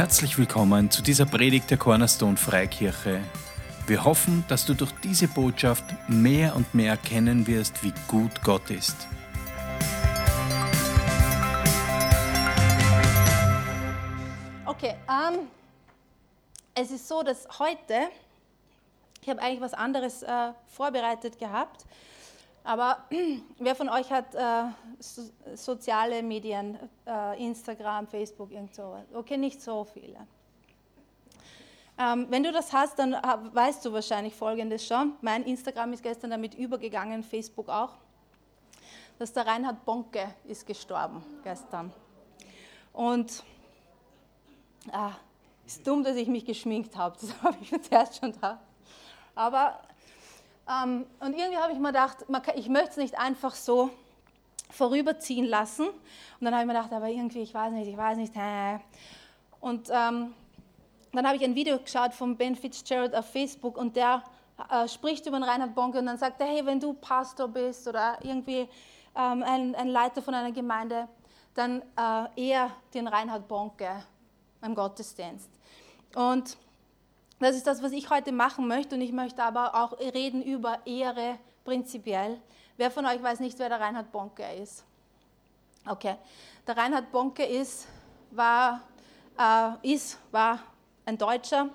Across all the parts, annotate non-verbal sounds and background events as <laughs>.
Herzlich willkommen zu dieser Predigt der Cornerstone Freikirche. Wir hoffen, dass du durch diese Botschaft mehr und mehr erkennen wirst, wie gut Gott ist. Okay, ähm, es ist so, dass heute, ich habe eigentlich was anderes äh, vorbereitet gehabt, aber <clears throat> wer von euch hat äh, so, soziale Medien, äh, Instagram, Facebook, irgend sowas? Okay, nicht so viele. Ähm, wenn du das hast, dann weißt du wahrscheinlich Folgendes schon. Mein Instagram ist gestern damit übergegangen, Facebook auch, dass der Reinhard Bonke ist gestorben gestern. Und ah, ist dumm, dass ich mich geschminkt habe, <laughs> das habe ich mir zuerst schon da. Aber ähm, und irgendwie habe ich mir gedacht, ich möchte es nicht einfach so vorüberziehen lassen. Und dann habe ich mir gedacht, aber irgendwie, ich weiß nicht, ich weiß nicht. Und ähm, dann habe ich ein Video geschaut von Ben Fitzgerald auf Facebook und der äh, spricht über den Reinhard Bonke und dann sagt er, hey, wenn du Pastor bist oder irgendwie ähm, ein, ein, Leiter von einer Gemeinde, dann äh, eher den Reinhard Bonke im Gottesdienst. Und das ist das, was ich heute machen möchte und ich möchte aber auch reden über Ehre prinzipiell. Wer von euch weiß nicht, wer der Reinhard Bonke ist? Okay, der Reinhard Bonke ist, war, äh, ist, war ein Deutscher,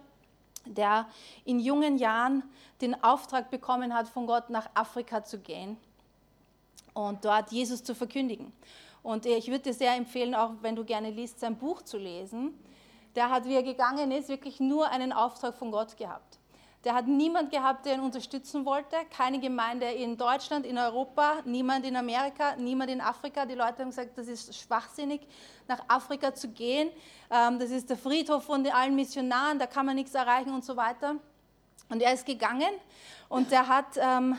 der in jungen Jahren den Auftrag bekommen hat, von Gott nach Afrika zu gehen und dort Jesus zu verkündigen. Und ich würde dir sehr empfehlen, auch wenn du gerne liest, sein Buch zu lesen der hat, wie er gegangen ist, wirklich nur einen Auftrag von Gott gehabt. Der hat niemand gehabt, der ihn unterstützen wollte. Keine Gemeinde in Deutschland, in Europa, niemand in Amerika, niemand in Afrika. Die Leute haben gesagt, das ist schwachsinnig, nach Afrika zu gehen. Ähm, das ist der Friedhof von allen Missionaren, da kann man nichts erreichen und so weiter. Und er ist gegangen und der hat, ähm,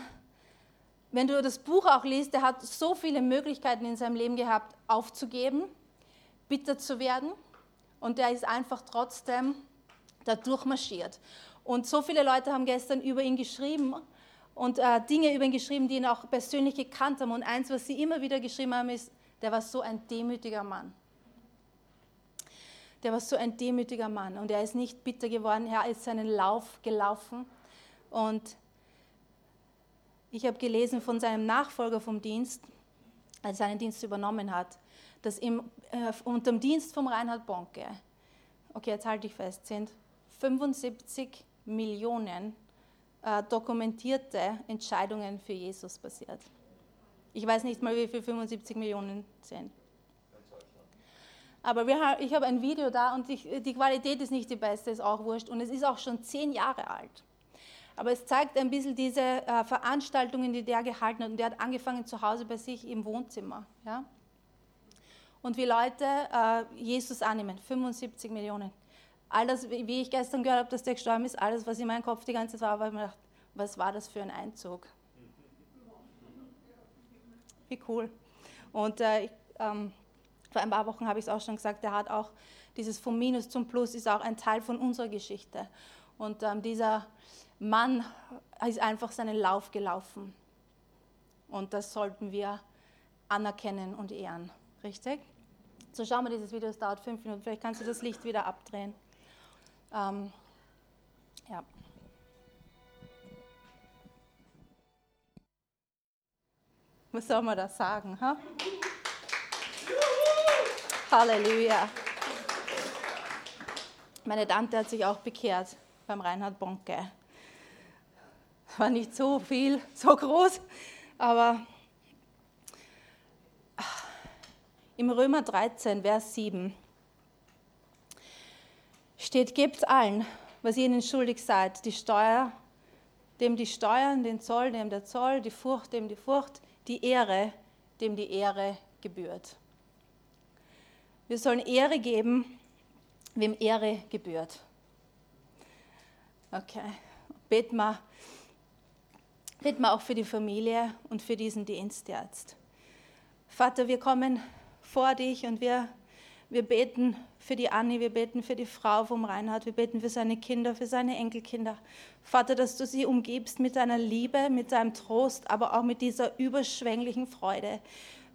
wenn du das Buch auch liest, der hat so viele Möglichkeiten in seinem Leben gehabt, aufzugeben, bitter zu werden und der ist einfach trotzdem da durchmarschiert. Und so viele Leute haben gestern über ihn geschrieben und äh, Dinge über ihn geschrieben, die ihn auch persönlich gekannt haben. Und eins, was sie immer wieder geschrieben haben, ist, der war so ein demütiger Mann. Der war so ein demütiger Mann und er ist nicht bitter geworden, er ist seinen Lauf gelaufen. Und ich habe gelesen von seinem Nachfolger vom Dienst, als er seinen Dienst übernommen hat, dass im, äh, unter dem Dienst vom Reinhard Bonke, okay, jetzt halte ich fest, sind 75 Millionen äh, dokumentierte Entscheidungen für Jesus passiert. Ich weiß nicht mal, wie viel 75 Millionen sind. Aber wir, ich habe ein Video da und ich, die Qualität ist nicht die beste, ist auch wurscht. Und es ist auch schon zehn Jahre alt. Aber es zeigt ein bisschen diese äh, Veranstaltungen, die der gehalten hat. Und der hat angefangen zu Hause bei sich im Wohnzimmer. Ja? Und wie Leute äh, Jesus annehmen. 75 Millionen. All das, wie ich gestern gehört habe, dass der gestorben ist, alles, was in meinem Kopf die ganze Zeit war, war gedacht, was war das für ein Einzug? Wie cool. Und äh, ich, ähm, vor ein paar Wochen habe ich es auch schon gesagt, der hat auch dieses vom Minus zum Plus ist auch ein Teil von unserer Geschichte. Und ähm, dieser Mann ist einfach seinen Lauf gelaufen. Und das sollten wir anerkennen und ehren. Richtig? So schauen wir dieses Video, es dauert fünf Minuten. Vielleicht kannst du das Licht wieder abdrehen. Ähm, ja. Was soll man da sagen? Ha? Halleluja. Meine Tante hat sich auch bekehrt beim Reinhard Bonke. War nicht so viel, so groß, aber Im Römer 13, Vers 7 steht, gebt allen, was ihr ihnen schuldig seid, die Steuer, dem die Steuern, den Zoll, dem der Zoll, die Furcht, dem die Furcht, die Ehre, dem die Ehre gebührt. Wir sollen Ehre geben, wem Ehre gebührt. Okay, beten wir, beten wir auch für die Familie und für diesen Dienst jetzt. Vater, wir kommen vor dich und wir, wir beten für die Anni, wir beten für die Frau vom Reinhard, wir beten für seine Kinder, für seine Enkelkinder. Vater, dass du sie umgibst mit deiner Liebe, mit deinem Trost, aber auch mit dieser überschwänglichen Freude.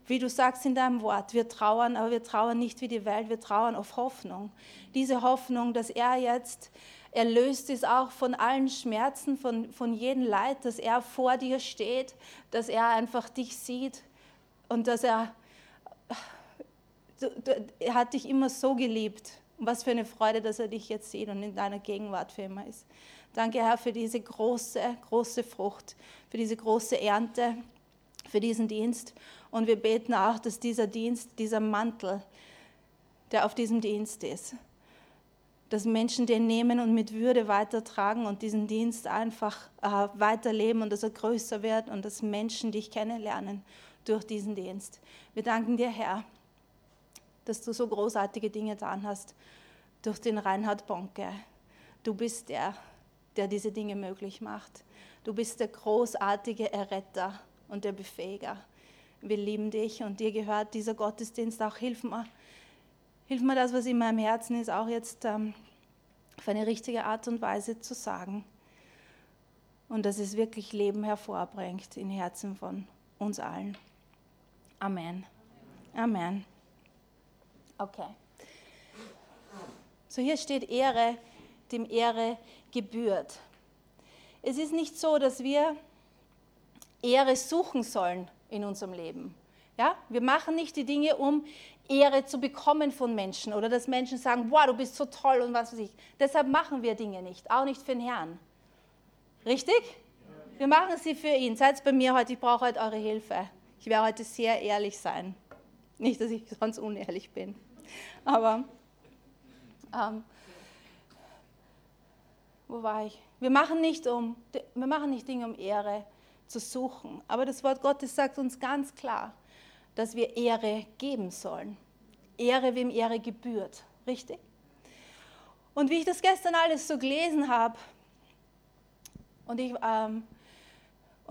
wie du sagst in deinem Wort, wir trauern, aber wir trauern nicht wie die Welt, wir trauern auf Hoffnung. Diese Hoffnung, dass er jetzt erlöst ist auch von allen Schmerzen, von, von jedem Leid, dass er vor dir steht, dass er einfach dich sieht und dass er, er hat dich immer so geliebt. was für eine Freude, dass er dich jetzt sieht und in deiner Gegenwart für immer ist. Danke, Herr, für diese große, große Frucht, für diese große Ernte, für diesen Dienst. Und wir beten auch, dass dieser Dienst, dieser Mantel, der auf diesem Dienst ist, dass Menschen den nehmen und mit Würde weitertragen und diesen Dienst einfach äh, weiterleben und dass er größer wird und dass Menschen dich kennenlernen durch diesen Dienst. Wir danken dir, Herr, dass du so großartige Dinge getan hast durch den Reinhard Bonke. Du bist der, der diese Dinge möglich macht. Du bist der großartige Erretter und der Befähiger. Wir lieben dich und dir gehört dieser Gottesdienst auch. Hilf mir, hilf mir das, was in meinem Herzen ist, auch jetzt ähm, auf eine richtige Art und Weise zu sagen. Und dass es wirklich Leben hervorbringt in Herzen von uns allen. Amen. Amen. Okay. So hier steht Ehre, dem Ehre gebührt. Es ist nicht so, dass wir Ehre suchen sollen in unserem Leben. Ja? Wir machen nicht die Dinge, um Ehre zu bekommen von Menschen oder dass Menschen sagen, wow, du bist so toll und was weiß ich. Deshalb machen wir Dinge nicht, auch nicht für den Herrn. Richtig? Wir machen sie für ihn. Seid bei mir heute, ich brauche heute eure Hilfe. Ich werde heute sehr ehrlich sein. Nicht, dass ich sonst unehrlich bin. Aber, ähm, wo war ich? Wir machen, nicht um, wir machen nicht Dinge, um Ehre zu suchen. Aber das Wort Gottes sagt uns ganz klar, dass wir Ehre geben sollen. Ehre, wem Ehre gebührt. Richtig? Und wie ich das gestern alles so gelesen habe und ich, ähm,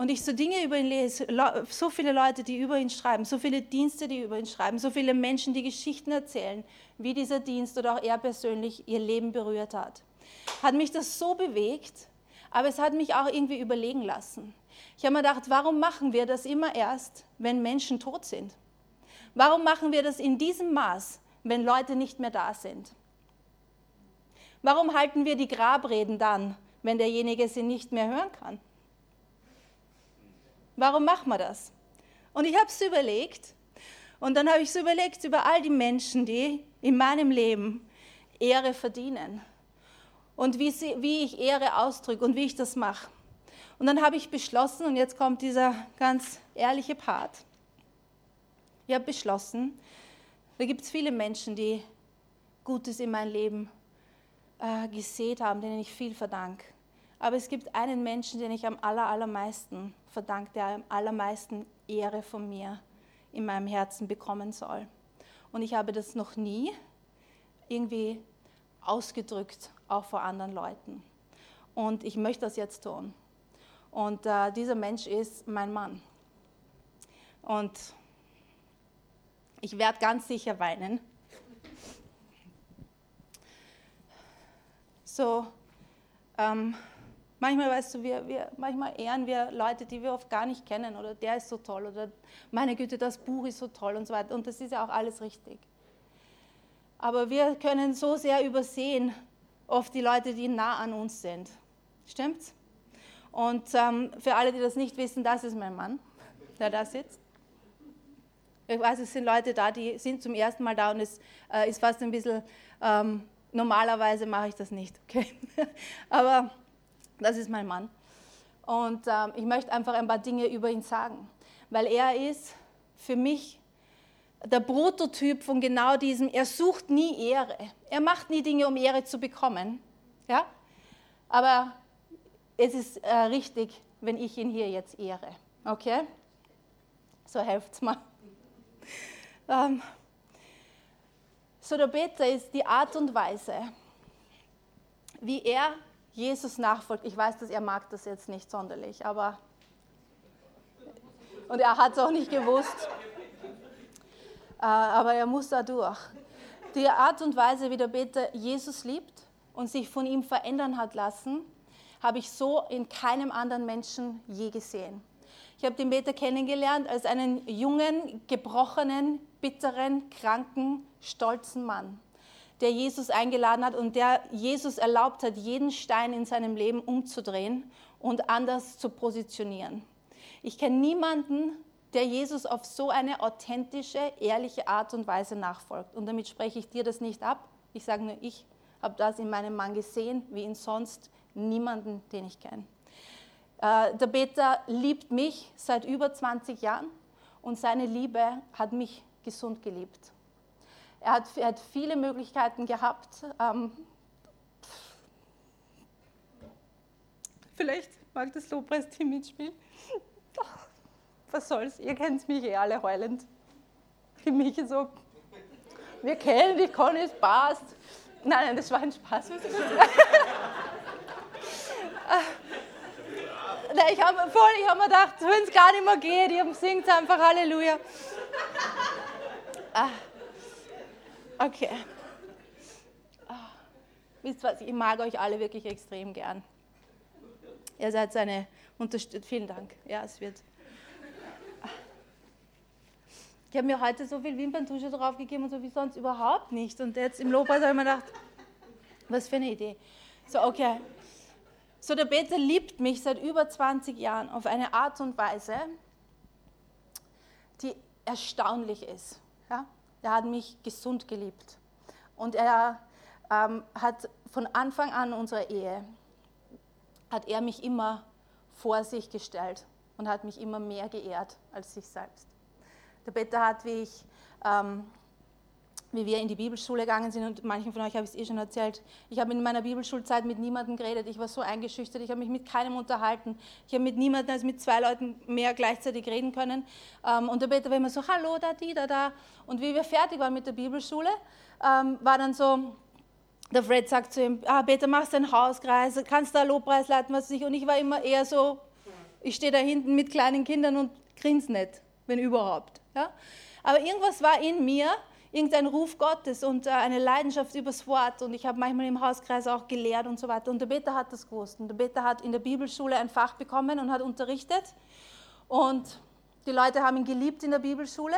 und ich so Dinge über ihn lese, so viele Leute, die über ihn schreiben, so viele Dienste, die über ihn schreiben, so viele Menschen, die Geschichten erzählen, wie dieser Dienst oder auch er persönlich ihr Leben berührt hat, hat mich das so bewegt, aber es hat mich auch irgendwie überlegen lassen. Ich habe mir gedacht, warum machen wir das immer erst, wenn Menschen tot sind? Warum machen wir das in diesem Maß, wenn Leute nicht mehr da sind? Warum halten wir die Grabreden dann, wenn derjenige sie nicht mehr hören kann? Warum machen wir das? Und ich habe es überlegt und dann habe ich es überlegt über all die Menschen, die in meinem Leben Ehre verdienen und wie, sie, wie ich Ehre ausdrücke und wie ich das mache. Und dann habe ich beschlossen, und jetzt kommt dieser ganz ehrliche Part, ich habe beschlossen, da gibt es viele Menschen, die Gutes in mein Leben äh, gesät haben, denen ich viel verdanke. Aber es gibt einen Menschen, den ich am aller, allermeisten verdanke, der am allermeisten Ehre von mir in meinem Herzen bekommen soll. Und ich habe das noch nie irgendwie ausgedrückt, auch vor anderen Leuten. Und ich möchte das jetzt tun. Und äh, dieser Mensch ist mein Mann. Und ich werde ganz sicher weinen. So, ähm, manchmal weißt du, wir, wir, manchmal ehren wir Leute, die wir oft gar nicht kennen, oder der ist so toll, oder meine Güte, das Buch ist so toll und so weiter. Und das ist ja auch alles richtig. Aber wir können so sehr übersehen, oft die Leute, die nah an uns sind. Stimmt's? Und ähm, für alle, die das nicht wissen, das ist mein Mann, der da sitzt. Ich weiß, es sind Leute da, die sind zum ersten Mal da und es äh, ist fast ein bisschen, ähm, normalerweise mache ich das nicht, okay? <laughs> Aber das ist mein Mann. Und ähm, ich möchte einfach ein paar Dinge über ihn sagen, weil er ist für mich der Prototyp von genau diesem, er sucht nie Ehre. Er macht nie Dinge, um Ehre zu bekommen. Ja? Aber es ist äh, richtig, wenn ich ihn hier jetzt ehre. Okay? So helft's mir. <laughs> Ähm, so der Beter ist die Art und Weise, wie er Jesus nachfolgt. Ich weiß, dass er mag das jetzt nicht sonderlich, aber und er hat es auch nicht gewusst. Äh, aber er muss da durch. Die Art und Weise, wie der Beter Jesus liebt und sich von ihm verändern hat lassen, habe ich so in keinem anderen Menschen je gesehen. Ich habe den Peter kennengelernt als einen jungen, gebrochenen, bitteren, kranken, stolzen Mann, der Jesus eingeladen hat und der Jesus erlaubt hat, jeden Stein in seinem Leben umzudrehen und anders zu positionieren. Ich kenne niemanden, der Jesus auf so eine authentische, ehrliche Art und Weise nachfolgt. Und damit spreche ich dir das nicht ab. Ich sage nur, ich habe das in meinem Mann gesehen, wie in sonst niemanden, den ich kenne. Äh, der Peter liebt mich seit über 20 Jahren und seine Liebe hat mich gesund geliebt. Er hat, er hat viele Möglichkeiten gehabt. Ähm, vielleicht mag das Lobpreisteam mitspielen. Was soll's, ihr kennt mich eh alle heulend. Für mich so, wir kennen dich, Conny, es passt. Nein, nein, das war ein Spaß. <laughs> ich habe hab mir gedacht, wenn es gar nicht mehr geht, ihr singt einfach Halleluja. Ah, okay. Ah, wisst was, ich mag euch alle wirklich extrem gern. Ihr seid seine Unterstützung. Vielen Dank. Ja, es wird. Ich habe mir heute so viel Wimperntusche draufgegeben und so wie sonst überhaupt nicht. Und jetzt im Lobpreis habe ich mir gedacht, was für eine Idee. So, okay. So, der Peter liebt mich seit über 20 Jahren auf eine Art und Weise, die erstaunlich ist. Er hat mich gesund geliebt. Und er ähm, hat von Anfang an unserer Ehe, hat er mich immer vor sich gestellt und hat mich immer mehr geehrt als sich selbst. Der Peter hat, wie ich ähm, wie wir in die Bibelschule gegangen sind und manchen von euch habe ich es eh schon erzählt. Ich habe in meiner Bibelschulzeit mit niemandem geredet. Ich war so eingeschüchtert. Ich habe mich mit keinem unterhalten. Ich habe mit niemandem als mit zwei Leuten mehr gleichzeitig reden können. Ähm, und der Peter war immer so, hallo, da, die, da, da. Und wie wir fertig waren mit der Bibelschule, ähm, war dann so, der Fred sagt zu ihm, ah, Peter, machst du einen Hauskreis, kannst du einen Lobpreis leiten, was nicht. Und ich war immer eher so, ich stehe da hinten mit kleinen Kindern und grinse nicht, wenn überhaupt. Ja? Aber irgendwas war in mir, irgendein Ruf Gottes und äh, eine Leidenschaft übers Wort. Und ich habe manchmal im Hauskreis auch gelehrt und so weiter. Und der Peter hat das gewusst. Und der Peter hat in der Bibelschule ein Fach bekommen und hat unterrichtet. Und die Leute haben ihn geliebt in der Bibelschule.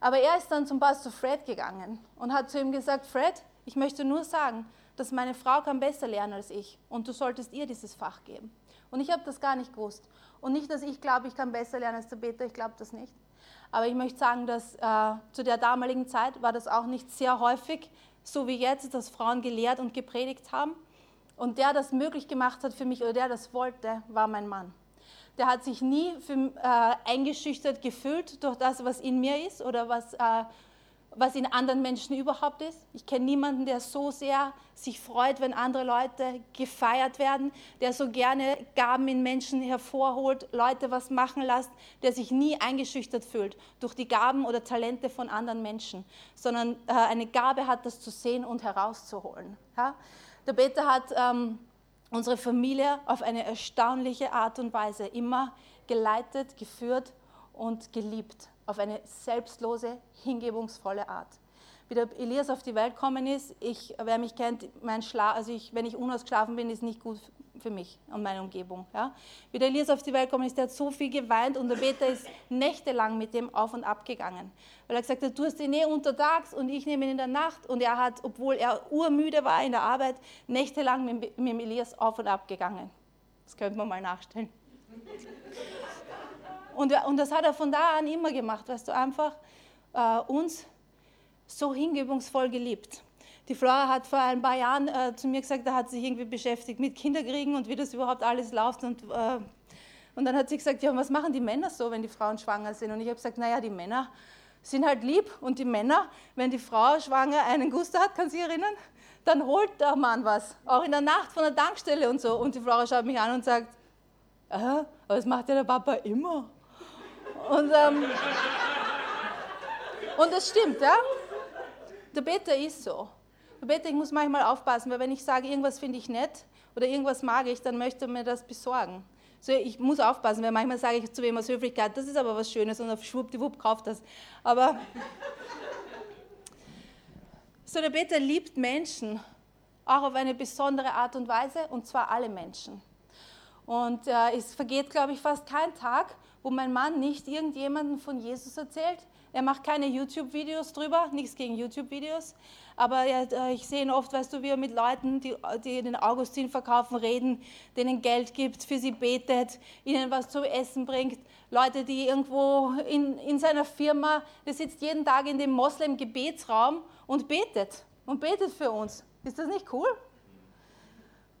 Aber er ist dann zum Pastor Fred gegangen und hat zu ihm gesagt, Fred, ich möchte nur sagen, dass meine Frau kann besser lernen als ich und du solltest ihr dieses Fach geben. Und ich habe das gar nicht gewusst. Und nicht, dass ich glaube, ich kann besser lernen als der Peter, ich glaube das nicht. Aber ich möchte sagen, dass äh, zu der damaligen Zeit war das auch nicht sehr häufig, so wie jetzt, dass Frauen gelehrt und gepredigt haben. Und der das möglich gemacht hat für mich oder der das wollte, war mein Mann. Der hat sich nie für, äh, eingeschüchtert gefühlt durch das, was in mir ist oder was äh, was in anderen Menschen überhaupt ist. Ich kenne niemanden, der so sehr sich freut, wenn andere Leute gefeiert werden, der so gerne Gaben in Menschen hervorholt, Leute was machen lässt, der sich nie eingeschüchtert fühlt durch die Gaben oder Talente von anderen Menschen, sondern äh, eine Gabe hat, das zu sehen und herauszuholen. Ja? Der Peter hat ähm, unsere Familie auf eine erstaunliche Art und Weise immer geleitet, geführt und geliebt auf eine selbstlose, hingebungsvolle Art. Wie der Elias auf die Welt gekommen ist, ich, wer mich kennt, mein Schlaf, also ich, wenn ich unausgeschlafen bin, ist nicht gut für mich und meine Umgebung. Ja. Wie der Elias auf die Welt gekommen ist, der hat so viel geweint und der Peter ist nächtelang mit dem auf und ab gegangen. Weil er gesagt hat, du hast ihn eh untertags und ich nehme ihn in der Nacht. Und er hat, obwohl er urmüde war in der Arbeit, nächtelang mit, mit dem Elias auf und ab gegangen. Das könnte man mal nachstellen. Und, und das hat er von da an immer gemacht, weißt du, einfach äh, uns so hingebungsvoll geliebt. Die Flora hat vor ein paar Jahren äh, zu mir gesagt, da hat sich irgendwie beschäftigt mit Kinderkriegen und wie das überhaupt alles läuft. Und, äh, und dann hat sie gesagt, ja, was machen die Männer so, wenn die Frauen schwanger sind? Und ich habe gesagt, naja, die Männer sind halt lieb und die Männer, wenn die Frau schwanger einen Guster hat, kann sie erinnern, dann holt der Mann was, auch in der Nacht von der Tankstelle und so. Und die Frau schaut mich an und sagt, aber das macht ja der Papa immer. Und, ähm, und das stimmt, ja? Der Peter ist so. Der Peter, ich muss manchmal aufpassen, weil wenn ich sage, irgendwas finde ich nett oder irgendwas mag ich, dann möchte er mir das besorgen. So, ich muss aufpassen, weil manchmal sage ich zu wem aus Höflichkeit, das ist aber was Schönes und auf schwuppdiwupp kauft das. Aber so, der Peter liebt Menschen, auch auf eine besondere Art und Weise, und zwar alle Menschen. Und äh, es vergeht, glaube ich, fast kein Tag, wo mein Mann nicht irgendjemandem von Jesus erzählt. Er macht keine YouTube-Videos drüber, nichts gegen YouTube-Videos, aber er, äh, ich sehe ihn oft, weißt du, wie er mit Leuten, die, die den Augustin verkaufen, reden, denen Geld gibt, für sie betet, ihnen was zu essen bringt. Leute, die irgendwo in, in seiner Firma, der sitzt jeden Tag in dem Moslem-Gebetsraum und betet und betet für uns. Ist das nicht cool?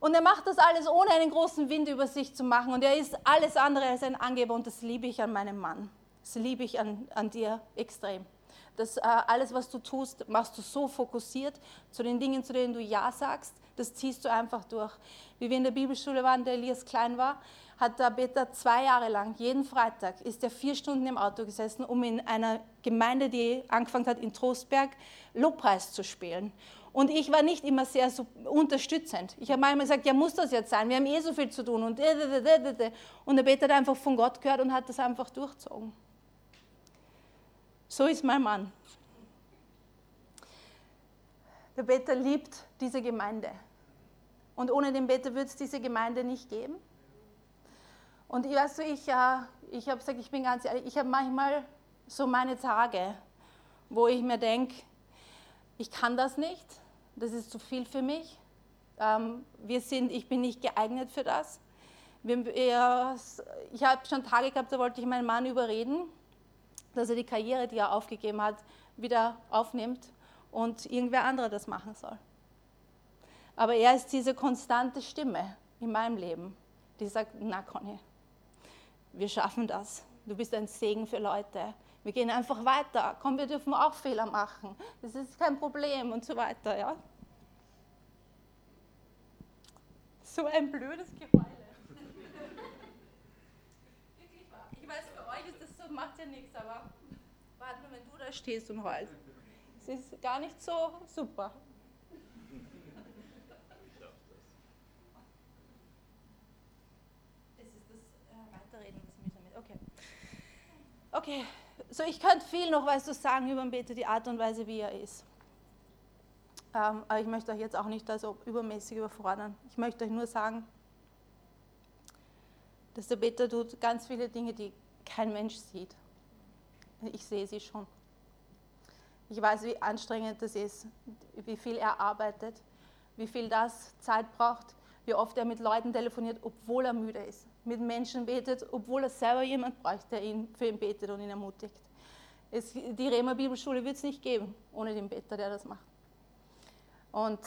Und er macht das alles ohne einen großen Wind über sich zu machen. Und er ist alles andere als ein Angeber. Und das liebe ich an meinem Mann. Das liebe ich an, an dir extrem. Das äh, alles, was du tust, machst du so fokussiert zu den Dingen, zu denen du Ja sagst. Das ziehst du einfach durch. Wie wir in der Bibelschule waren, der Elias klein war, hat der Peter zwei Jahre lang, jeden Freitag, ist er vier Stunden im Auto gesessen, um in einer Gemeinde, die angefangen hat in Trostberg, Lobpreis zu spielen. Und ich war nicht immer sehr unterstützend. Ich habe manchmal gesagt, ja, muss das jetzt sein? Wir haben eh so viel zu tun. Und, und der Peter hat einfach von Gott gehört und hat das einfach durchzogen. So ist mein Mann. Der Peter liebt diese Gemeinde. Und ohne den Peter würde es diese Gemeinde nicht geben. Und ich, weißt du, ich, äh, ich habe gesagt, ich bin ganz ehrlich, ich habe manchmal so meine Tage, wo ich mir denke, ich kann das nicht, das ist zu viel für mich. Ähm, wir sind, ich bin nicht geeignet für das. ich habe schon Tage gehabt, da wollte ich meinen Mann überreden, dass er die Karriere, die er aufgegeben hat, wieder aufnimmt und irgendwer anderer das machen soll. Aber er ist diese konstante Stimme in meinem Leben, die sagt, na Conny, wir schaffen das. Du bist ein Segen für Leute. Wir gehen einfach weiter. Komm, wir dürfen auch Fehler machen. Das ist kein Problem und so weiter. Ja? So ein blödes Geheule. Wirklich wahr. Ich weiß, für euch ist das so, macht ja nichts, aber warte mal, wenn du da stehst und heulst. Es ist gar nicht so super. Es ist das äh. Okay. So ich könnte viel noch was zu sagen über den Peter, die Art und Weise, wie er ist. Ähm, aber ich möchte euch jetzt auch nicht also übermäßig überfordern. Ich möchte euch nur sagen, dass der Peter tut ganz viele Dinge, die kein Mensch sieht. Ich sehe sie schon. Ich weiß, wie anstrengend das ist, wie viel er arbeitet, wie viel das Zeit braucht, wie oft er mit Leuten telefoniert, obwohl er müde ist mit Menschen betet, obwohl er selber jemand braucht, der ihn, für ihn betet und ihn ermutigt. Es, die Rema Bibelschule wird es nicht geben ohne den Beter, der das macht. Und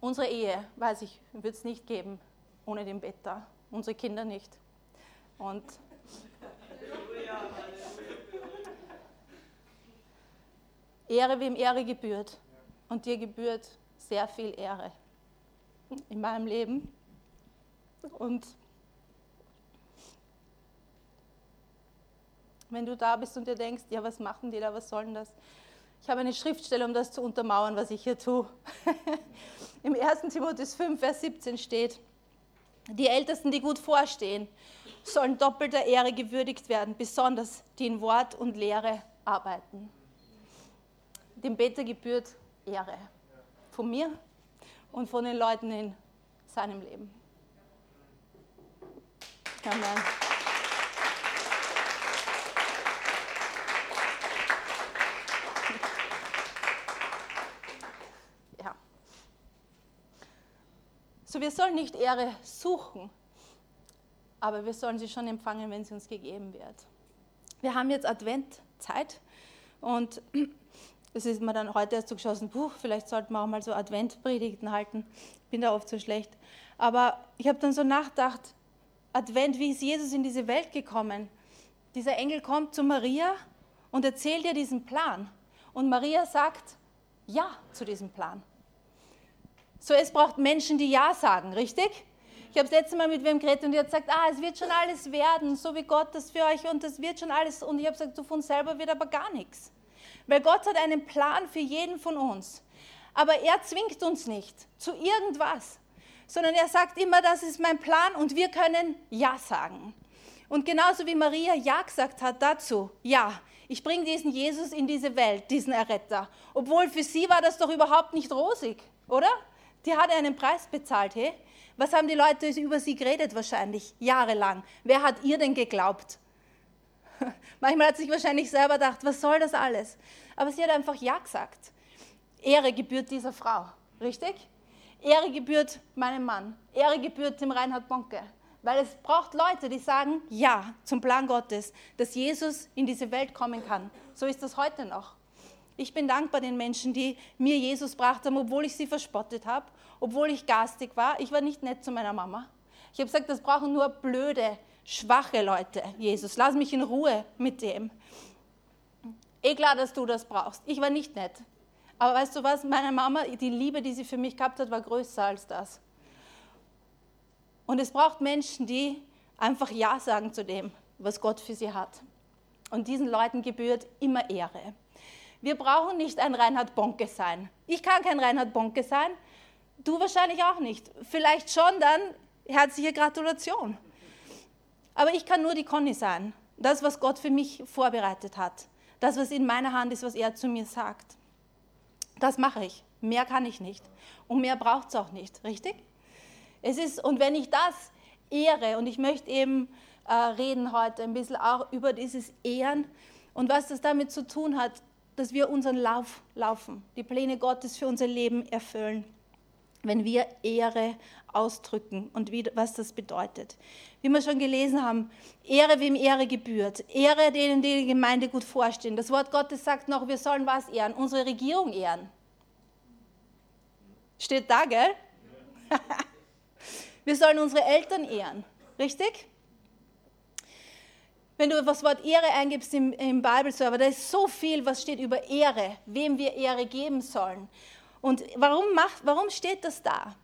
unsere Ehe, weiß ich, wird es nicht geben ohne den Beter. Unsere Kinder nicht. Und Ehre, wem Ehre gebührt. Und dir gebührt sehr viel Ehre in meinem Leben. Und wenn du da bist und dir denkst, ja, was machen die da, was soll denn das? Ich habe eine Schriftstelle, um das zu untermauern, was ich hier tue. <laughs> Im 1. Timotheus 5, Vers 17 steht, die Ältesten, die gut vorstehen, sollen doppelter Ehre gewürdigt werden, besonders die in Wort und Lehre arbeiten. Dem Beter gebührt Ehre. Von mir und von den Leuten in seinem Leben. Amen. So, wir sollen nicht Ehre suchen, aber wir sollen sie schon empfangen, wenn sie uns gegeben wird. Wir haben jetzt Adventzeit und es ist mir dann heute erst so geschossen, Buch, vielleicht sollten wir auch mal so Adventpredigten halten. Ich bin da oft so schlecht. Aber ich habe dann so nachgedacht, Advent, wie ist Jesus in diese Welt gekommen? Dieser Engel kommt zu Maria und erzählt ihr diesen Plan. Und Maria sagt Ja zu diesem Plan. So, es braucht Menschen, die Ja sagen, richtig? Ich habe das letzte Mal mit wem geredet und die hat gesagt, ah, es wird schon alles werden, so wie Gott das für euch und das wird schon alles. Und ich habe gesagt, du von selber wird aber gar nichts. Weil Gott hat einen Plan für jeden von uns. Aber er zwingt uns nicht zu irgendwas, sondern er sagt immer, das ist mein Plan und wir können Ja sagen. Und genauso wie Maria Ja gesagt hat dazu, ja, ich bringe diesen Jesus in diese Welt, diesen Erretter. Obwohl für sie war das doch überhaupt nicht rosig, oder? Die hat einen Preis bezahlt, hey? Was haben die Leute über sie geredet wahrscheinlich, jahrelang? Wer hat ihr denn geglaubt? <laughs> Manchmal hat sie sich wahrscheinlich selber gedacht, was soll das alles? Aber sie hat einfach Ja gesagt. Ehre gebührt dieser Frau, richtig? Ehre gebührt meinem Mann. Ehre gebührt dem Reinhard Bonke. Weil es braucht Leute, die sagen Ja zum Plan Gottes, dass Jesus in diese Welt kommen kann. So ist das heute noch. Ich bin dankbar den Menschen, die mir Jesus gebracht haben, obwohl ich sie verspottet habe, obwohl ich garstig war. Ich war nicht nett zu meiner Mama. Ich habe gesagt, das brauchen nur blöde, schwache Leute. Jesus, lass mich in Ruhe mit dem. Eh klar, dass du das brauchst. Ich war nicht nett. Aber weißt du was, meine Mama, die Liebe, die sie für mich gehabt hat, war größer als das. Und es braucht Menschen, die einfach Ja sagen zu dem, was Gott für sie hat. Und diesen Leuten gebührt immer Ehre. Wir brauchen nicht ein Reinhard Bonke sein. Ich kann kein Reinhard Bonke sein, du wahrscheinlich auch nicht. Vielleicht schon dann herzliche Gratulation. Aber ich kann nur die Conny sein. Das, was Gott für mich vorbereitet hat. Das, was in meiner Hand ist, was er zu mir sagt. Das mache ich. Mehr kann ich nicht. Und mehr braucht es auch nicht, richtig? Es ist, und wenn ich das ehre, und ich möchte eben äh, reden heute ein bisschen auch über dieses Ehren und was das damit zu tun hat, dass wir unseren Lauf laufen, die Pläne Gottes für unser Leben erfüllen, wenn wir Ehre ausdrücken und wie, was das bedeutet. Wie wir schon gelesen haben, Ehre wem Ehre gebührt, Ehre denen, die die Gemeinde gut vorstehen. Das Wort Gottes sagt noch, wir sollen was ehren? Unsere Regierung ehren. Steht da, gell? <laughs> wir sollen unsere Eltern ehren, richtig? wenn du das Wort Ehre eingibst im, im Bible-Server, da ist so viel, was steht über Ehre, wem wir Ehre geben sollen. Und warum, macht, warum steht das da?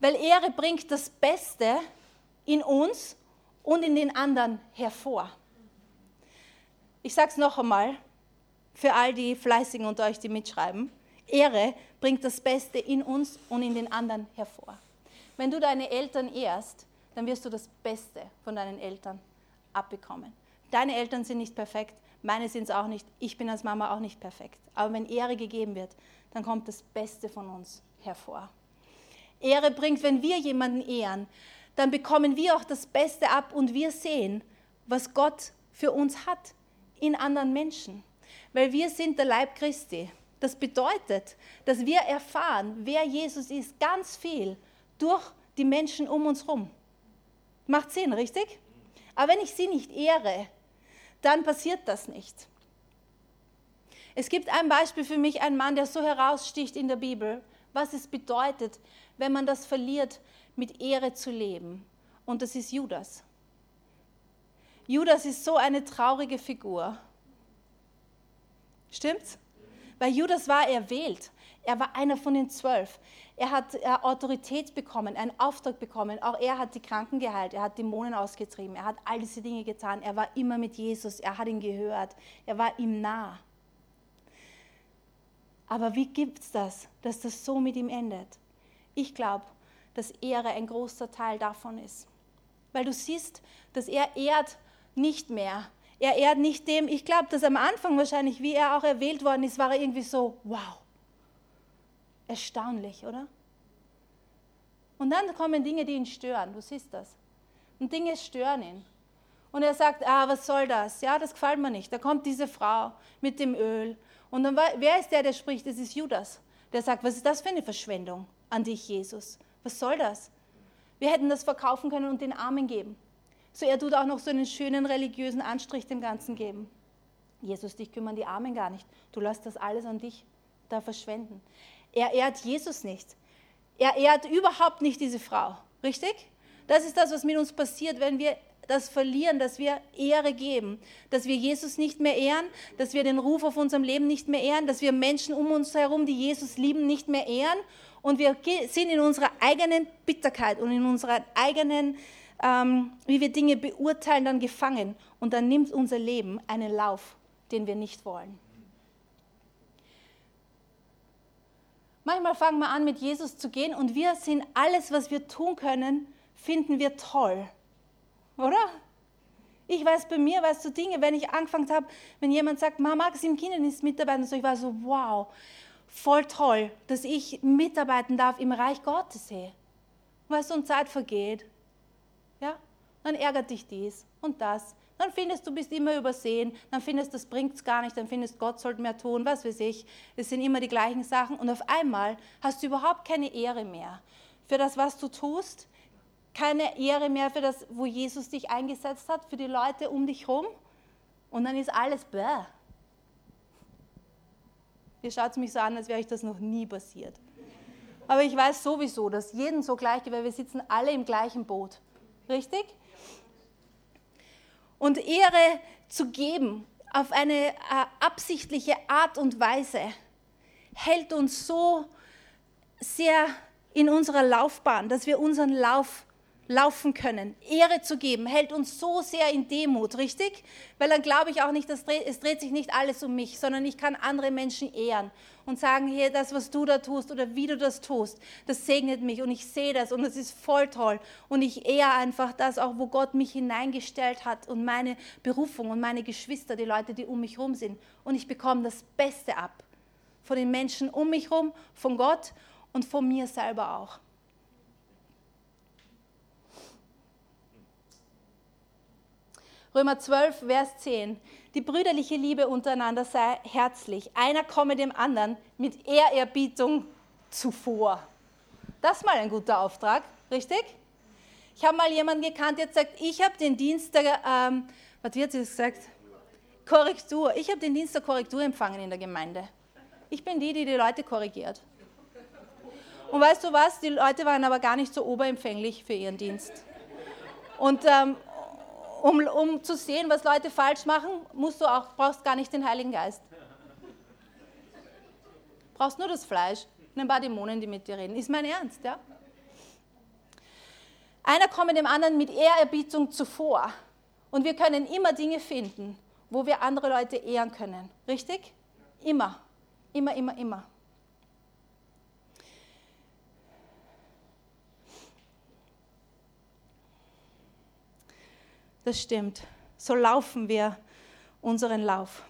Weil Ehre bringt das Beste in uns und in den anderen hervor. Ich sage es noch einmal, für all die Fleißigen unter euch, die mitschreiben. Ehre bringt das Beste in uns und in den anderen hervor. Wenn du deine Eltern ehrst, dann wirst du das Beste von deinen Eltern abbekommen. Deine Eltern sind nicht perfekt, meine sind es auch nicht, ich bin als Mama auch nicht perfekt. Aber wenn Ehre gegeben wird, dann kommt das Beste von uns hervor. Ehre bringt, wenn wir jemanden ehren, dann bekommen wir auch das Beste ab und wir sehen, was Gott für uns hat in anderen Menschen. Weil wir sind der Leib Christi. Das bedeutet, dass wir erfahren, wer Jesus ist, ganz viel durch die Menschen um uns herum. Macht Sinn, richtig? Aber wenn ich sie nicht ehre, dann passiert das nicht. Es gibt ein Beispiel für mich, ein Mann, der so heraussticht in der Bibel, was es bedeutet, wenn man das verliert, mit Ehre zu leben. Und das ist Judas. Judas ist so eine traurige Figur. Stimmt's? Weil Judas war erwählt. Er war einer von den zwölf. Er hat Autorität bekommen, einen Auftrag bekommen. Auch er hat die Kranken geheilt, er hat Dämonen ausgetrieben, er hat all diese Dinge getan. Er war immer mit Jesus, er hat ihn gehört, er war ihm nah. Aber wie gibt es das, dass das so mit ihm endet? Ich glaube, dass Ehre ein großer Teil davon ist. Weil du siehst, dass er ehrt nicht mehr. Er ehrt nicht dem, ich glaube, dass am Anfang wahrscheinlich, wie er auch erwählt worden ist, war er irgendwie so, wow, Erstaunlich, oder? Und dann kommen Dinge, die ihn stören. Du siehst das. Und Dinge stören ihn. Und er sagt, ah, was soll das? Ja, das gefällt mir nicht. Da kommt diese Frau mit dem Öl. Und dann, wer ist der, der spricht? Das ist Judas. Der sagt, was ist das für eine Verschwendung an dich, Jesus? Was soll das? Wir hätten das verkaufen können und den Armen geben. So, er tut auch noch so einen schönen religiösen Anstrich dem Ganzen geben. Jesus, dich kümmern die Armen gar nicht. Du lässt das alles an dich da verschwenden. Er ehrt Jesus nicht. Er ehrt überhaupt nicht diese Frau. Richtig? Das ist das, was mit uns passiert, wenn wir das verlieren, dass wir Ehre geben, dass wir Jesus nicht mehr ehren, dass wir den Ruf auf unserem Leben nicht mehr ehren, dass wir Menschen um uns herum, die Jesus lieben, nicht mehr ehren und wir sind in unserer eigenen Bitterkeit und in unserer eigenen, ähm, wie wir Dinge beurteilen, dann gefangen und dann nimmt unser Leben einen Lauf, den wir nicht wollen. Manchmal fangen wir an, mit Jesus zu gehen und wir sind alles, was wir tun können, finden wir toll. Oder? Ich weiß bei mir, weißt du, Dinge, wenn ich angefangen habe, wenn jemand sagt, Mama, Maxim Kinen ist mit dabei, und so, ich war so, wow, voll toll, dass ich mitarbeiten darf im Reich Gottes. Hey. Weißt du, und Zeit vergeht. Ja? Dann ärgert dich dies und das. Dann findest du, bist immer übersehen. Dann findest das bringt es gar nicht. Dann findest Gott sollte mehr tun. Was weiß ich. Es sind immer die gleichen Sachen. Und auf einmal hast du überhaupt keine Ehre mehr für das, was du tust. Keine Ehre mehr für das, wo Jesus dich eingesetzt hat, für die Leute um dich herum. Und dann ist alles bäh. Ihr schaut mich so an, als wäre euch das noch nie passiert. Aber ich weiß sowieso, dass jeden so gleich geht, weil wir sitzen alle im gleichen Boot. Richtig? Und Ehre zu geben auf eine äh, absichtliche Art und Weise hält uns so sehr in unserer Laufbahn, dass wir unseren Lauf laufen können. Ehre zu geben, hält uns so sehr in Demut, richtig? Weil dann glaube ich auch nicht, dass es dreht sich nicht alles um mich, sondern ich kann andere Menschen ehren und sagen, hier, das, was du da tust oder wie du das tust, das segnet mich und ich sehe das und das ist voll toll. Und ich ehre einfach das auch, wo Gott mich hineingestellt hat und meine Berufung und meine Geschwister, die Leute, die um mich herum sind. Und ich bekomme das Beste ab von den Menschen um mich herum, von Gott und von mir selber auch. Römer 12, Vers 10. Die brüderliche Liebe untereinander sei herzlich. Einer komme dem anderen mit Ehrerbietung zuvor. Das ist mal ein guter Auftrag, richtig? Ich habe mal jemanden gekannt, der sagt, ich habe den Dienst der, ähm, was wird sie gesagt? Korrektur. Ich habe den Dienst der Korrektur empfangen in der Gemeinde. Ich bin die, die die Leute korrigiert. Und weißt du was? Die Leute waren aber gar nicht so oberempfänglich für ihren Dienst. Und, ähm, um, um zu sehen, was Leute falsch machen, musst du auch, brauchst gar nicht den Heiligen Geist. Brauchst nur das Fleisch und ein paar Dämonen, die mit dir reden. Ist mein Ernst, ja? Einer kommt dem anderen mit Ehrerbietung zuvor. Und wir können immer Dinge finden, wo wir andere Leute ehren können. Richtig? Immer. Immer, immer, immer. Das stimmt. So laufen wir unseren Lauf.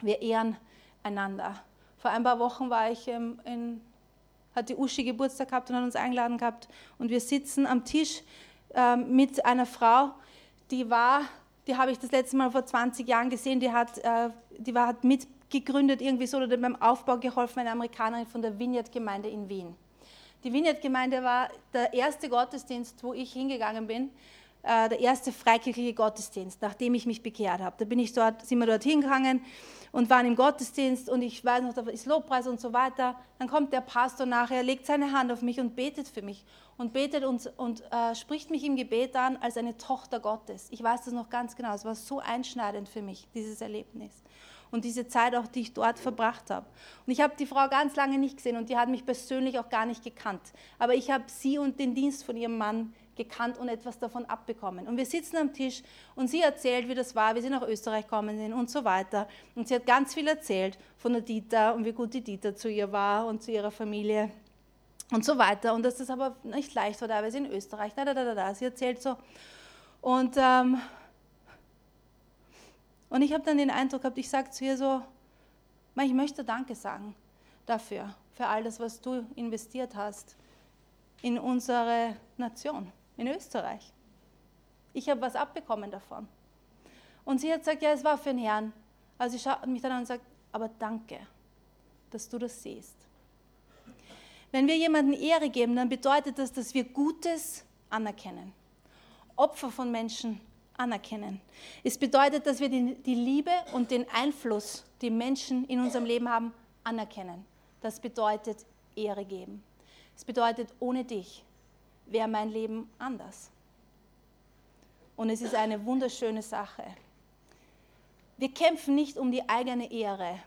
Wir ehren einander. Vor ein paar Wochen war ich ähm, in, hat die Uschi Geburtstag gehabt und hat uns eingeladen gehabt. Und wir sitzen am Tisch äh, mit einer Frau, die war, die habe ich das letzte Mal vor 20 Jahren gesehen, die hat, äh, die war, hat mitgegründet irgendwie so oder beim Aufbau geholfen, eine Amerikanerin von der Vineyard-Gemeinde in Wien. Die Vineyard-Gemeinde war der erste Gottesdienst, wo ich hingegangen bin äh, der erste freikirchliche Gottesdienst, nachdem ich mich bekehrt habe. Da bin ich dort, sind wir dort hingegangen und waren im Gottesdienst und ich weiß noch, da ist Lobpreis und so weiter. Dann kommt der Pastor nachher, legt seine Hand auf mich und betet für mich und betet und, und äh, spricht mich im Gebet an als eine Tochter Gottes. Ich weiß das noch ganz genau. Es war so einschneidend für mich, dieses Erlebnis. Und diese Zeit auch, die ich dort verbracht habe. Und ich habe die Frau ganz lange nicht gesehen und die hat mich persönlich auch gar nicht gekannt. Aber ich habe sie und den Dienst von ihrem Mann gekannt und etwas davon abbekommen. Und wir sitzen am Tisch und sie erzählt, wie das war, wie sie nach Österreich gekommen sind und so weiter. Und sie hat ganz viel erzählt von der Dieter und wie gut die Dieter zu ihr war und zu ihrer Familie und so weiter. Und dass das aber nicht leicht war, teilweise in Österreich. Da, da, da, da. Sie erzählt so. Und, ähm, und ich habe dann den Eindruck gehabt, ich sage zu ihr so, ich möchte Danke sagen dafür, für all das, was du investiert hast in unsere Nation in Österreich. Ich habe was abbekommen davon. Und sie hat gesagt, ja, es war für den Herrn. Also sie schaut mich dann an und sagt, aber danke, dass du das siehst. Wenn wir jemandem Ehre geben, dann bedeutet das, dass wir Gutes anerkennen. Opfer von Menschen anerkennen. Es bedeutet, dass wir die, die Liebe und den Einfluss, die Menschen in unserem Leben haben, anerkennen. Das bedeutet Ehre geben. Es bedeutet, ohne dich wäre mein Leben anders. Und es ist eine wunderschöne Sache. Wir kämpfen nicht um die eigene Ehre.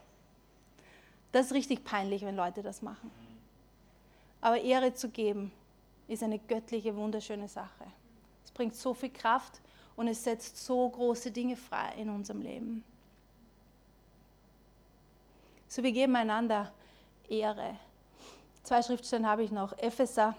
Das ist richtig peinlich, wenn Leute das machen. Aber Ehre zu geben ist eine göttliche, wunderschöne Sache. Es bringt so viel Kraft und es setzt so große Dinge frei in unserem Leben. So, wir geben einander Ehre. Zwei Schriftstellen habe ich noch. Epheser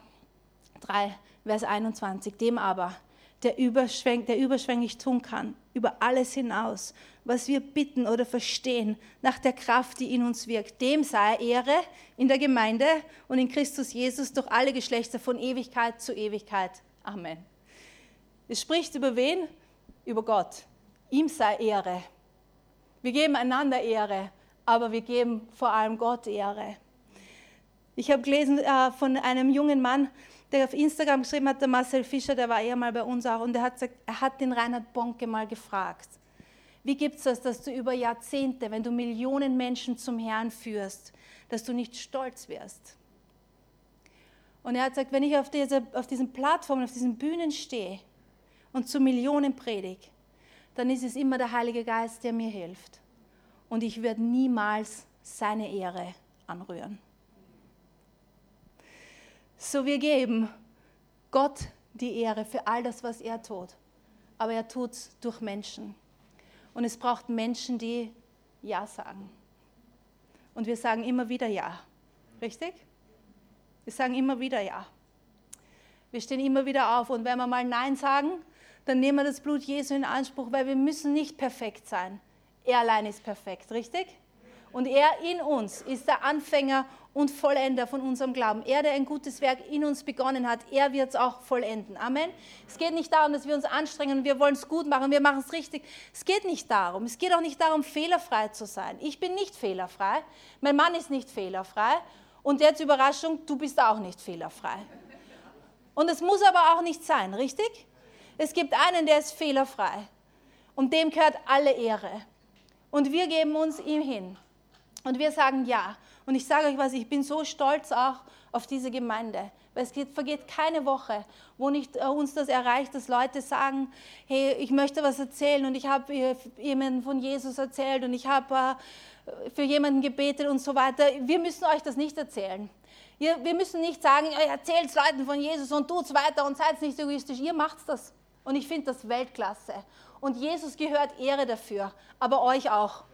3, Vers 21. Dem aber, der, überschwäng, der überschwänglich tun kann, über alles hinaus, was wir bitten oder verstehen, nach der Kraft, die in uns wirkt. Dem sei Ehre in der Gemeinde und in Christus Jesus durch alle Geschlechter von Ewigkeit zu Ewigkeit. Amen. Es spricht über wen? Über Gott. Ihm sei Ehre. Wir geben einander Ehre, aber wir geben vor allem Gott Ehre. Ich habe gelesen äh, von einem jungen Mann, der auf Instagram geschrieben hat, der Marcel Fischer, der war eher mal bei uns auch, und der hat gesagt, er hat den Reinhard Bonke mal gefragt, wie gibt es das, dass du über Jahrzehnte, wenn du Millionen Menschen zum Herrn führst, dass du nicht stolz wirst? Und er hat gesagt, wenn ich auf, diese, auf diesen Plattformen, auf diesen Bühnen stehe und zu Millionen predige, dann ist es immer der Heilige Geist, der mir hilft. Und ich werde niemals seine Ehre anrühren. So wir geben Gott die Ehre für all das, was er tut. Aber er tut es durch Menschen. Und es braucht Menschen, die Ja sagen. Und wir sagen immer wieder Ja. Richtig? Wir sagen immer wieder Ja. Wir stehen immer wieder auf. Und wenn wir mal Nein sagen, dann nehmen wir das Blut Jesu in Anspruch, weil wir müssen nicht perfekt sein. Er allein ist perfekt, richtig? Und er in uns ist der Anfänger und Vollender von unserem Glauben. Er, der ein gutes Werk in uns begonnen hat, er wird es auch vollenden. Amen. Es geht nicht darum, dass wir uns anstrengen und wir wollen es gut machen, wir machen es richtig. Es geht nicht darum. Es geht auch nicht darum, fehlerfrei zu sein. Ich bin nicht fehlerfrei. Mein Mann ist nicht fehlerfrei. Und jetzt Überraschung, du bist auch nicht fehlerfrei. Und es muss aber auch nicht sein, richtig? Es gibt einen, der ist fehlerfrei. Und dem gehört alle Ehre. Und wir geben uns ihm hin. Und wir sagen ja. Und ich sage euch was, ich bin so stolz auch auf diese Gemeinde. Weil es vergeht keine Woche, wo nicht äh, uns das erreicht, dass Leute sagen, hey, ich möchte was erzählen und ich habe äh, jemanden von Jesus erzählt und ich habe äh, für jemanden gebetet und so weiter. Wir müssen euch das nicht erzählen. Wir müssen nicht sagen, erzählt Leuten von Jesus und tut's weiter und seid nicht egoistisch. Ihr macht das. Und ich finde das Weltklasse. Und Jesus gehört Ehre dafür, aber euch auch.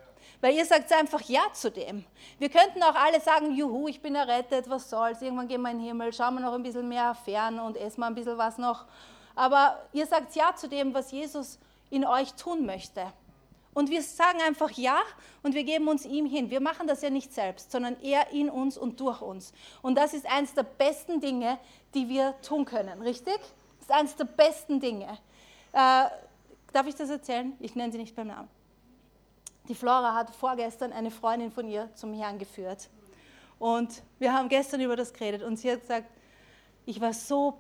Weil ihr sagt einfach Ja zu dem. Wir könnten auch alle sagen, juhu, ich bin errettet, was soll's, irgendwann gehen wir in den Himmel, schauen wir noch ein bisschen mehr fern und essen wir ein bisschen was noch. Aber ihr sagt Ja zu dem, was Jesus in euch tun möchte. Und wir sagen einfach Ja und wir geben uns ihm hin. Wir machen das ja nicht selbst, sondern er in uns und durch uns. Und das ist eines der besten Dinge, die wir tun können, richtig? Das ist eines der besten Dinge. Äh, darf ich das erzählen? Ich nenne sie nicht beim Namen. Die Flora hat vorgestern eine Freundin von ihr zum Herrn geführt. Und wir haben gestern über das geredet und sie hat gesagt, ich war so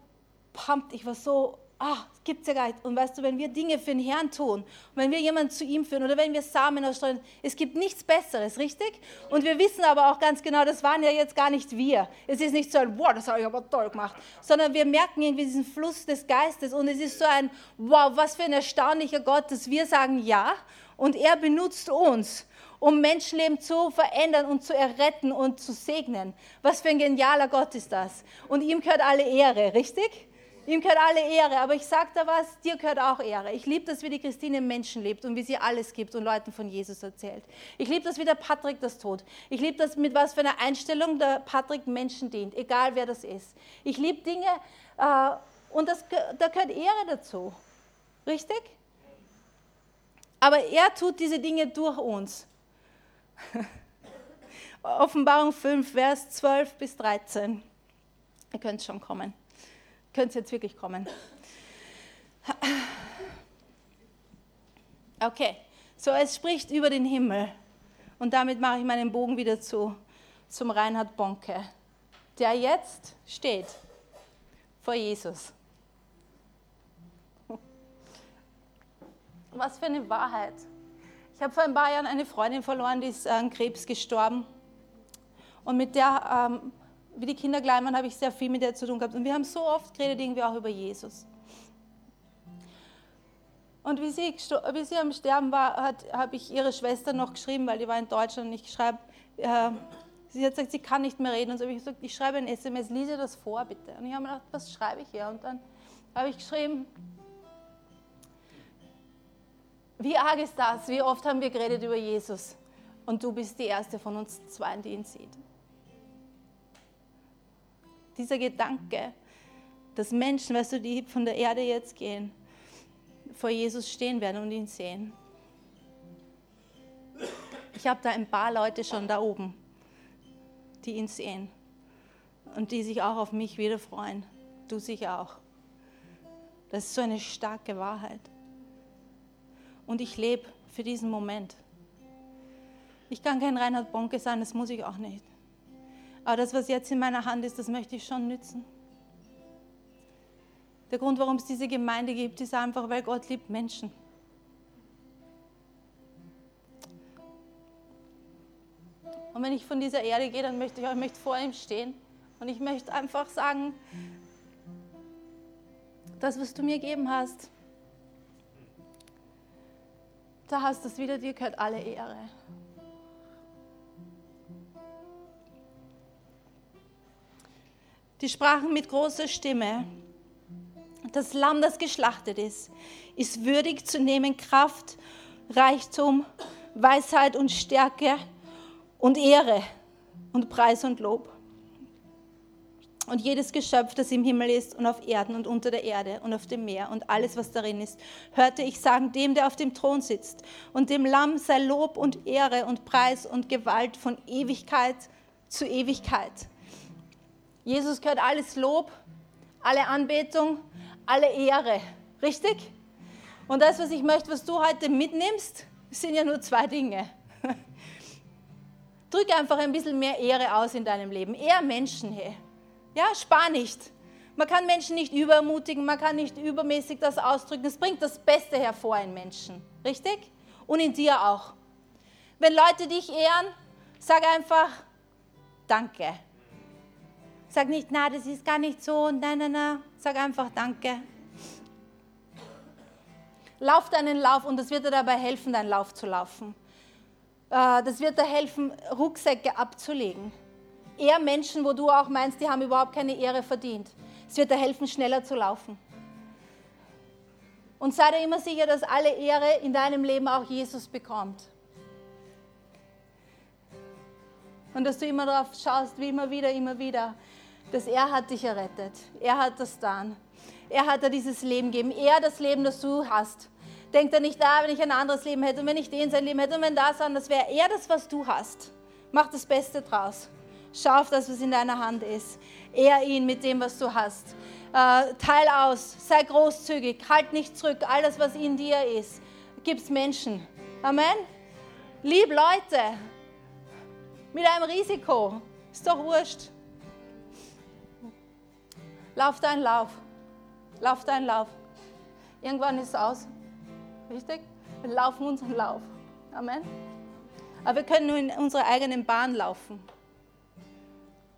pumped, ich war so, ah, das gibt es ja gar nicht. Und weißt du, wenn wir Dinge für den Herrn tun, wenn wir jemanden zu ihm führen oder wenn wir Samen ausstreuen, es gibt nichts Besseres, richtig? Und wir wissen aber auch ganz genau, das waren ja jetzt gar nicht wir. Es ist nicht so ein, wow, das habe ich aber toll gemacht, sondern wir merken irgendwie diesen Fluss des Geistes und es ist so ein, wow, was für ein erstaunlicher Gott, dass wir sagen ja und er benutzt uns, um Menschenleben zu verändern und zu erretten und zu segnen. Was für ein genialer Gott ist das. Und ihm gehört alle Ehre, richtig? Ihm gehört alle Ehre, aber ich sage da was, dir gehört auch Ehre. Ich liebe das, wie die Christine Menschen lebt und wie sie alles gibt und Leuten von Jesus erzählt. Ich liebe das, wie der Patrick das tut. Ich liebe das, mit was für einer Einstellung der Patrick Menschen dient, egal wer das ist. Ich liebe Dinge äh, und das, da gehört Ehre dazu. Richtig? Aber er tut diese Dinge durch uns. <laughs> Offenbarung 5, Vers 12 bis 13. Ihr könnt schon kommen. Könnt jetzt wirklich kommen. Okay, so es spricht über den Himmel. Und damit mache ich meinen Bogen wieder zu, zum Reinhard Bonke, der jetzt steht vor Jesus. Was für eine Wahrheit. Ich habe vor ein paar Jahren eine Freundin verloren, die ist an Krebs gestorben. Und mit der, ähm, wie die Kinder klein waren, habe ich sehr viel mit der zu tun gehabt. Und wir haben so oft geredet, irgendwie auch über Jesus. Und wie sie, wie sie am Sterben war, habe ich ihre Schwester noch geschrieben, weil die war in Deutschland und ich schreibe, äh, sie hat gesagt, sie kann nicht mehr reden. Und so habe ich gesagt, ich schreibe ein SMS, lese das vor, bitte. Und ich habe mir gedacht, was schreibe ich hier? Und dann habe ich geschrieben, wie arg ist das? Wie oft haben wir geredet über Jesus? Und du bist die erste von uns zwei, die ihn sieht. Dieser Gedanke, dass Menschen, weißt du, die von der Erde jetzt gehen, vor Jesus stehen werden und ihn sehen. Ich habe da ein paar Leute schon da oben, die ihn sehen und die sich auch auf mich wieder freuen. Du sicher auch. Das ist so eine starke Wahrheit. Und ich lebe für diesen Moment. Ich kann kein Reinhard Bonke sein, das muss ich auch nicht. Aber das, was jetzt in meiner Hand ist, das möchte ich schon nützen. Der Grund, warum es diese Gemeinde gibt, ist einfach, weil Gott liebt Menschen. Und wenn ich von dieser Erde gehe, dann möchte ich, ich möchte vor ihm stehen und ich möchte einfach sagen, das, was du mir gegeben hast, da hast du es wieder, dir gehört alle Ehre. Die sprachen mit großer Stimme, das Lamm, das geschlachtet ist, ist würdig zu nehmen Kraft, Reichtum, Weisheit und Stärke und Ehre und Preis und Lob. Und jedes Geschöpf, das im Himmel ist und auf Erden und unter der Erde und auf dem Meer und alles, was darin ist, hörte ich sagen, dem, der auf dem Thron sitzt und dem Lamm sei Lob und Ehre und Preis und Gewalt von Ewigkeit zu Ewigkeit. Jesus gehört alles Lob, alle Anbetung, alle Ehre. Richtig? Und das, was ich möchte, was du heute mitnimmst, sind ja nur zwei Dinge. <laughs> Drück einfach ein bisschen mehr Ehre aus in deinem Leben. Eher Menschen, hey. Ja, spar nicht. Man kann Menschen nicht überermutigen, man kann nicht übermäßig das ausdrücken. Es bringt das Beste hervor in Menschen. Richtig? Und in dir auch. Wenn Leute dich ehren, sag einfach Danke. Sag nicht, na, das ist gar nicht so und nein, nein, nein. Sag einfach Danke. Lauf deinen Lauf und das wird dir dabei helfen, deinen Lauf zu laufen. Äh, das wird dir helfen, Rucksäcke abzulegen. Eher Menschen, wo du auch meinst, die haben überhaupt keine Ehre verdient. Es wird dir helfen, schneller zu laufen. Und sei dir immer sicher, dass alle Ehre in deinem Leben auch Jesus bekommt. Und dass du immer darauf schaust, wie immer wieder, immer wieder, dass er hat dich errettet. Er hat das dann. Er hat dir dieses Leben gegeben. Er das Leben, das du hast. Denk da nicht, ah, wenn ich ein anderes Leben hätte und wenn ich den sein Leben hätte und wenn das anders wäre. Er das, was du hast. Mach das Beste draus. Schau auf das, was in deiner Hand ist. Ehr ihn mit dem, was du hast. Äh, teil aus, sei großzügig, halt nicht zurück. All das, was in dir ist, gib's Menschen. Amen. Lieb Leute. Mit einem Risiko. Ist doch wurscht. Lauf deinen Lauf. Lauf deinen Lauf. Irgendwann ist es aus. Richtig? Wir laufen unseren Lauf. Amen. Aber wir können nur in unserer eigenen Bahn laufen.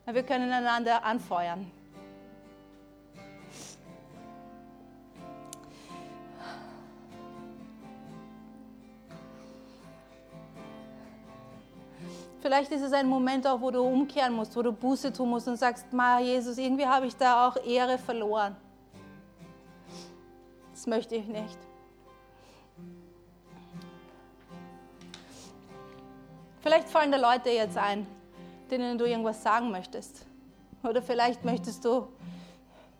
Wir können einander anfeuern. Vielleicht ist es ein Moment auch, wo du umkehren musst, wo du Buße tun musst und sagst, Ma, Jesus, irgendwie habe ich da auch Ehre verloren. Das möchte ich nicht. Vielleicht fallen da Leute jetzt ein, denen du irgendwas sagen möchtest. Oder vielleicht möchtest du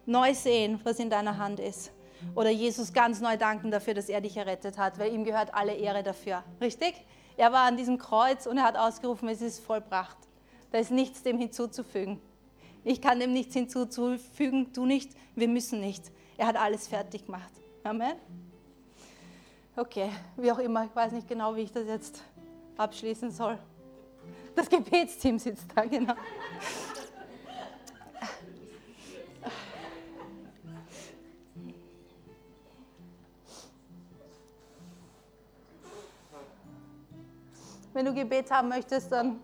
neu sehen, was in deiner Hand ist. Oder Jesus ganz neu danken dafür, dass er dich errettet hat, weil ihm gehört alle Ehre dafür. Richtig? Er war an diesem Kreuz und er hat ausgerufen, es ist vollbracht. Da ist nichts dem hinzuzufügen. Ich kann dem nichts hinzufügen, du nicht, wir müssen nicht. Er hat alles fertig gemacht. Amen. Okay, wie auch immer, ich weiß nicht genau, wie ich das jetzt abschließen soll. Das Gebetsteam sitzt da, genau. Wenn du Gebet haben möchtest, dann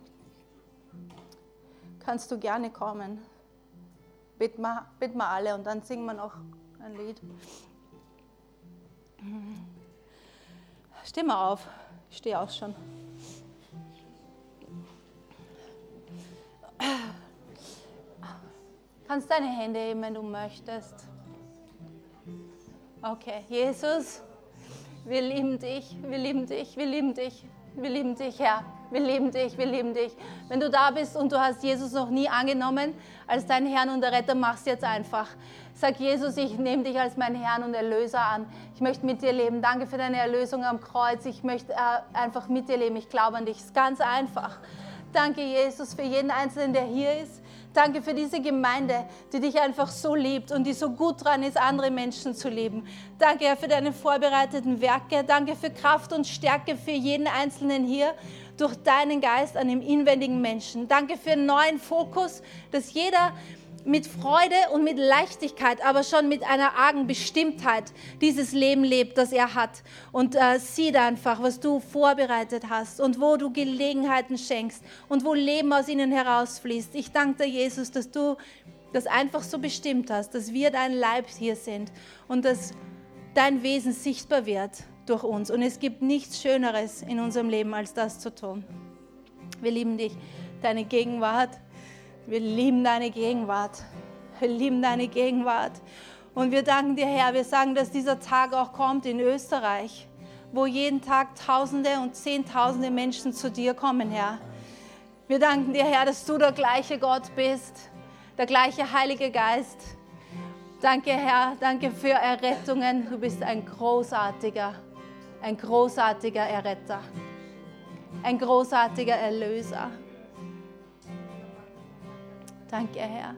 kannst du gerne kommen. Bitt mal, bitt mal alle und dann singen wir noch ein Lied. Steh mal auf. Ich stehe auch schon. Kannst deine Hände heben, wenn du möchtest. Okay, Jesus, wir lieben dich, wir lieben dich, wir lieben dich. Wir lieben dich, Herr. Wir lieben dich, wir lieben dich. Wenn du da bist und du hast Jesus noch nie angenommen als deinen Herrn und Retter, mach es jetzt einfach. Sag Jesus, ich nehme dich als meinen Herrn und Erlöser an. Ich möchte mit dir leben. Danke für deine Erlösung am Kreuz. Ich möchte äh, einfach mit dir leben. Ich glaube an dich. Es ist ganz einfach. Danke, Jesus, für jeden Einzelnen, der hier ist. Danke für diese Gemeinde, die dich einfach so liebt und die so gut dran ist, andere Menschen zu lieben. Danke, Herr, für deine vorbereiteten Werke. Danke für Kraft und Stärke für jeden Einzelnen hier durch deinen Geist an dem inwendigen Menschen. Danke für einen neuen Fokus, dass jeder mit Freude und mit Leichtigkeit, aber schon mit einer argen Bestimmtheit dieses Leben lebt, das er hat. Und äh, sieht einfach, was du vorbereitet hast und wo du Gelegenheiten schenkst und wo Leben aus ihnen herausfließt. Ich danke dir, Jesus, dass du das einfach so bestimmt hast, dass wir dein Leib hier sind und dass dein Wesen sichtbar wird durch uns. Und es gibt nichts Schöneres in unserem Leben, als das zu tun. Wir lieben dich, deine Gegenwart wir lieben deine Gegenwart. Wir lieben deine Gegenwart. Und wir danken dir, Herr. Wir sagen, dass dieser Tag auch kommt in Österreich, wo jeden Tag Tausende und Zehntausende Menschen zu dir kommen, Herr. Wir danken dir, Herr, dass du der gleiche Gott bist, der gleiche Heilige Geist. Danke, Herr, danke für Errettungen. Du bist ein großartiger, ein großartiger Erretter, ein großartiger Erlöser. Danke, Herr.